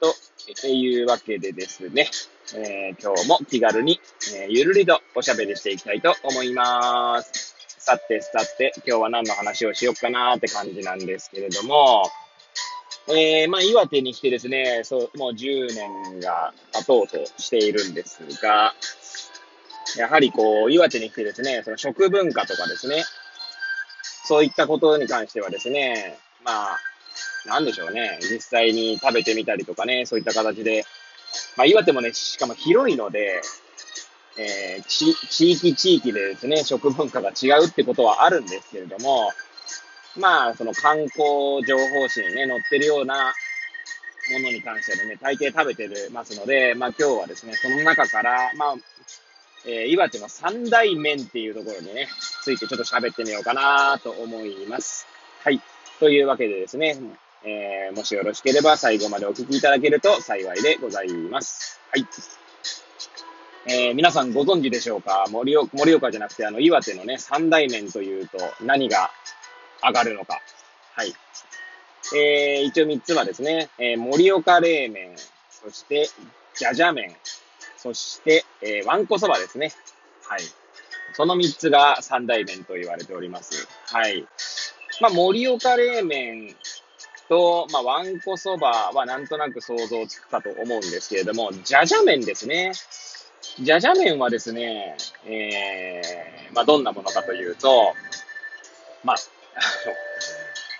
とえいうわけでですね、えー今日も気軽に、えーゆるりとおしゃべりしていきたいと思います。さてさて、今日は何の話をしよっかなーって感じなんですけれども、えーまあ、岩手に来てですね、そう、もう10年が経とうとしているんですが、やはりこう、岩手に来てですね、その食文化とかですね、そういったことに関してはですね、まあ、なんでしょうね、実際に食べてみたりとかね、そういった形で、まあ、岩手もね、しかも広いので、えー地域地域でですね、食文化が違うってことはあるんですけれども、まあ、その観光情報誌にね、載ってるようなものに関してはね、大抵食べてるますので、まあ今日はですね、その中から、まあ、えー岩手の三大麺っていうところにね、ついてちょっと喋ってみようかなと思います。はい。というわけでですね、えーもしよろしければ最後までお聞きいただけると幸いでございます。はい。えー皆さんご存知でしょうか？盛岡盛岡じゃなくて、あの、岩手のね、三大麺というと何が上がるのか。はい。えー一応3つはですね、えー盛岡冷麺、そして、じゃじゃ麺、そして、えー、わんこそばですね。はい。その3つが三大麺と言われております。はい。まあ、盛岡冷麺と、まあ、わんこそばはなんとなく想像つくかと思うんですけれども、じゃじゃ麺ですね。じゃじゃ麺はですね、えー、まあ、どんなものかというと、まあ、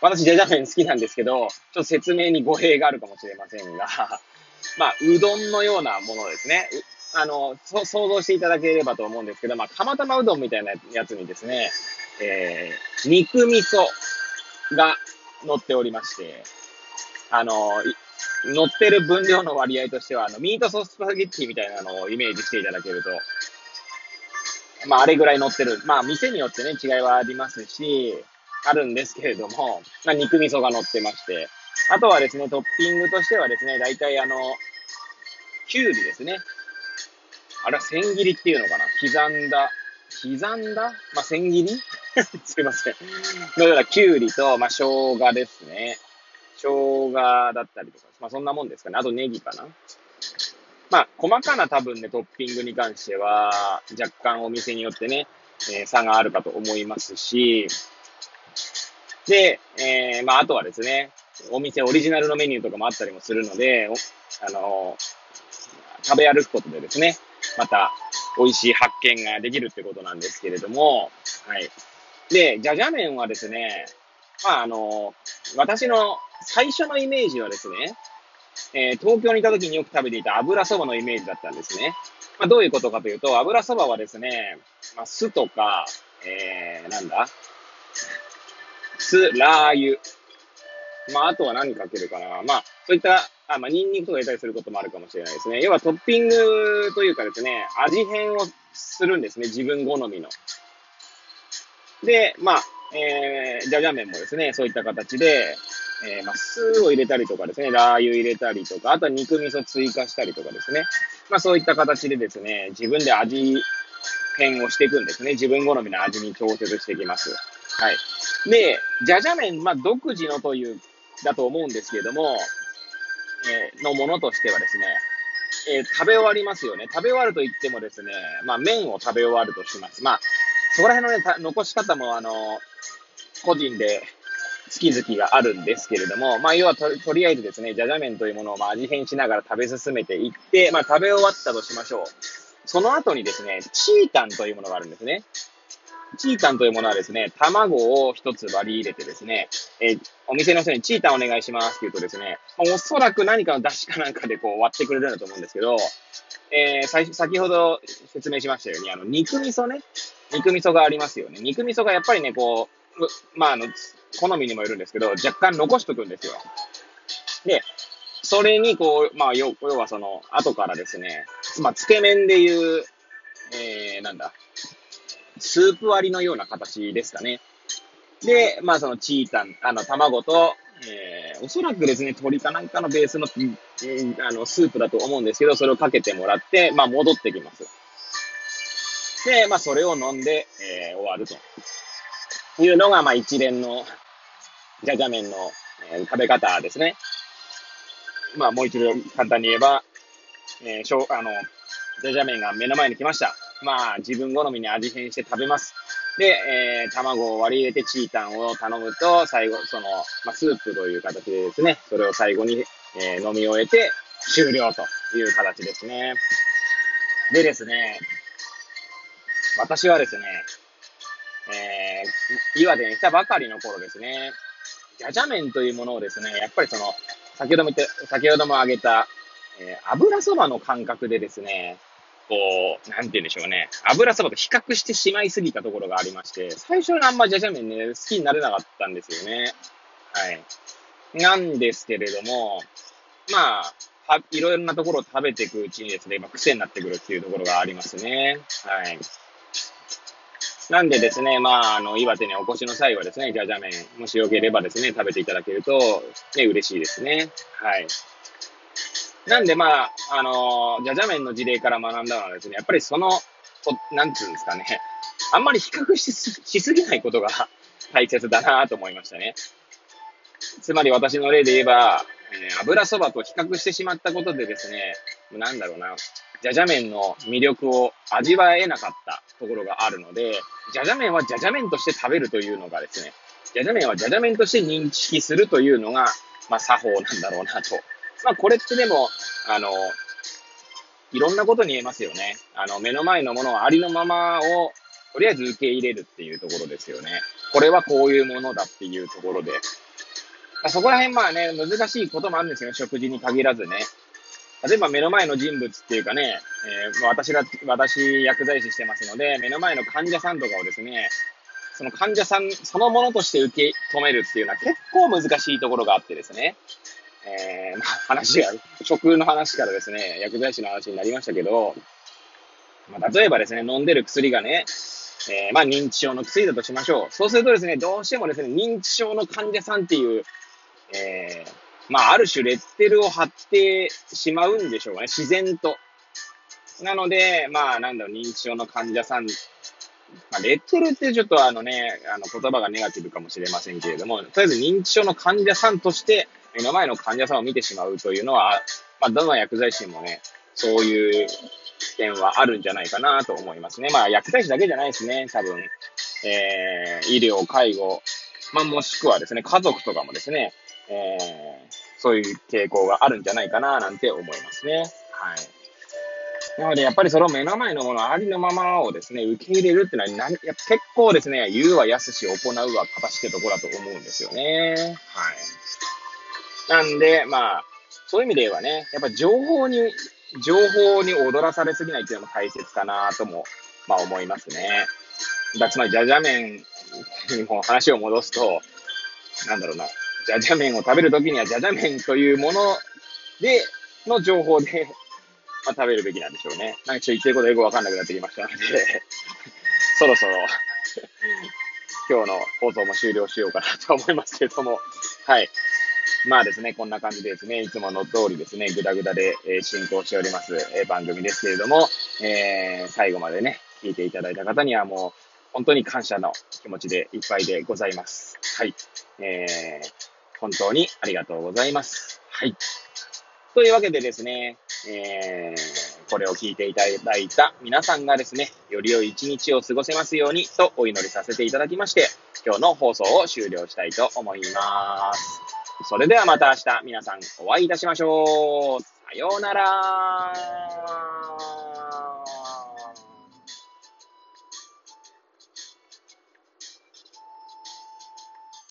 私、じゃじゃ麺好きなんですけど、ちょっと説明に語弊があるかもしれませんが、まあ、うどんのようなものですね。あの、想像していただければと思うんですけど、まあ、釜玉うどんみたいなやつにですね、えー、肉味噌が乗っておりまして、あの、乗ってる分量の割合としては、あの、ミートソーススパゲッティみたいなのをイメージしていただけると、まあ、あれぐらい乗ってる。まあ、店によってね、違いはありますし、あるんですけれども、まあ、肉味噌が乗ってまして、あとはですね、トッピングとしてはですね、大体あの、きゅうりですね。あれは千切りっていうのかな刻んだ、刻んだ？まあ、千切り？すいません。のようなきゅうりと、まあ、生姜ですね。生姜だったりとか、まあ、そんなもんですかね。あとネギかな。まあ、細かな多分ね、トッピングに関しては、若干お店によってね、えー差があるかと思いますし、で、えーまあ、あとはですね、お店オリジナルのメニューとかもあったりもするので、あの食べ歩くことでですね、また美味しい発見ができるってことなんですけれども、はい。で、じゃじゃ麺はですね、まあ、あの、私の最初のイメージはですね、えー東京にいた時によく食べていた油そばのイメージだったんですね。まあ、どういうことかというと、油そばはですね、まあ、酢とか、えー、なんだ？酢、ラー油。まあ、あとは何かけるかな。まあ、そういった、あまあ、ニンニクとか入れたりすることもあるかもしれないですね。要はトッピングというかですね、味変をするんですね。自分好みの。で、まあ、えー、じゃじゃ麺もですね、そういった形で、えー、まあ、酢を入れたりとかですね、ラー油入れたりとか、あとは肉味噌追加したりとかですね。まあ、そういった形でですね、自分で味変をしていくんですね。自分好みの味に調節していきます。はい。で、じゃじゃ麺、まあ、独自のという、だと思うんですけれども、えーのものとしてはですね、えー食べ終わりますよね。食べ終わると言ってもですね、まあ、麺を食べ終わるとします。まあ、そこら辺のね、残し方も、あの、個人で好き好きがあるんですけれども、まあ、要はととりあえずですね、じゃじゃ麺というものをまあ味変しながら食べ進めていって、まあ、食べ終わったとしましょう。その後にですね、チータンというものがあるんですね。チータンというものはですね、卵を一つ割り入れてですね、えーお店の人にチータンお願いしますって言うとですね、おそらく何かの出汁かなんかでこう割ってくれるんだと思うんですけど、えー、先ほど説明しましたように、あの、肉味噌ね、肉味噌がありますよね。肉味噌がやっぱりね、こう、まあ、あの、好みにもよるんですけど、若干残しとくんですよ。で、それに、こう、まあ、要はその、後からですね、まあ、つけ麺でいう、えー、なんだ、スープ割りのような形ですかね。で、まあ、そのチータン、あの、卵と、えー、おそらくですね、鶏かなんかのベースの、あの、スープだと思うんですけど、それをかけてもらって、まあ、戻ってきます。で、まあ、それを飲んで、えー、終わるというのが、まあ、一連の、じゃじゃ麺の、えー、食べ方ですね。まあ、もう一度簡単に言えば、えー、しょあの、じゃじゃ麺が目の前に来ました。まあ、自分好みに味変して食べます。で、えー、卵を割り入れてチータンを頼むと、最後、その、まあ、スープという形でですね、それを最後に、えー、飲み終えて終了という形ですね。でですね、私はですね、えー、岩手に来たばかりの頃ですね、じゃじゃ麺というものをですね、やっぱりその、先ほども言って、先ほども挙げた、えー、油そばの感覚でですね、こう、なんて言うんでしょうね。油そばと比較してしまいすぎたところがありまして、最初はあんまじゃじゃ麺ね、好きになれなかったんですよね。はい。なんですけれども、まあ、はいろいろなところを食べていくうちにですね、まあ、癖になってくるっていうところがありますね。はい。なんでですね、まあ、あの、岩手にお越しの際はですね、じゃじゃ麺、もしよければですね、食べていただけると、ね、嬉しいですね。はい。なんで、まあ、あのー、じゃじゃ麺の事例から学んだのはですね、やっぱりその、なんつうんですかね、あんまり比較ししすぎないことが 大切だなと思いましたね。つまり私の例で言えば、えー、油そばと比較してしまったことでですね、なんだろうな、じゃじゃ麺の魅力を味わえなかったところがあるので、じゃじゃ麺はじゃじゃ麺として食べるというのがですね、じゃじゃ麺はじゃじゃ麺として認識するというのが、まあ、作法なんだろうなと。まあ、これってでも、あの、いろんなことに言えますよね。あの、目の前のものはありのままを、とりあえず受け入れるっていうところですよね。これはこういうものだっていうところで。そこら辺まあね、難しいこともあるんですよ。食事に限らずね。例えば目の前の人物っていうかね、えー、私が、私薬剤師してますので、目の前の患者さんとかをですね、その患者さんそのものとして受け止めるっていうのは結構難しいところがあってですね、えー、まあ話が、食の話からですね、薬剤師の話になりましたけど、まあ、例えばですね、飲んでる薬がね、えー、まあ認知症の薬だとしましょう。そうするとですね、どうしてもですね、認知症の患者さんっていう、えー、まあ、ある種レッテルを貼ってしまうんでしょうかね、自然と。なので、まあ、なんだろう、認知症の患者さん、まあ、レッテルってちょっとあのね、あの言葉がネガティブかもしれませんけれども、とりあえず認知症の患者さんとして目の前の患者さんを見てしまうというのは、まあ、どの薬剤師もね、そういう点はあるんじゃないかなと思いますね。まあ、薬剤師だけじゃないですね、多分。えー、医療、介護、まあ、もしくはですね、家族とかもですね、えー、そういう傾向があるんじゃないかな、なんて思いますね。はい。なので、やっぱりその目の前のものありのままをですね、受け入れるっていうのは、結構ですね、言うは安し、行うは形ってところだと思うんですよね。はい。なんで、まあ、そういう意味で言えばね、やっぱ情報に、情報に踊らされすぎないっていうのも大切かなとも、まあ思いますね。だつまり、じゃじゃ麺にも話を戻すと、なんだろうな、じゃじゃ麺を食べるときには、じゃじゃ麺というもので、の情報で、まあ、食べるべきなんでしょうね。なんかちょっと言ってることよくわかんなくなってきましたので そろそろ 今日の放送も終了しようかなと思いますけれども、はい。まあですね、こんな感じでですね、いつもの通りですね、ぐだぐだで、進行しております、番組ですけれども、えー、最後までね、聞いていただいた方にはもう、本当に感謝の気持ちでいっぱいでございます。はい。えー、本当にありがとうございます。はい。というわけでですね、えー、これを聞いていただいた皆さんがですね、より良い一日を過ごせますようにとお祈りさせていただきまして、今日の放送を終了したいと思います。それではまた明日皆さんお会いいたしましょう。さようなら。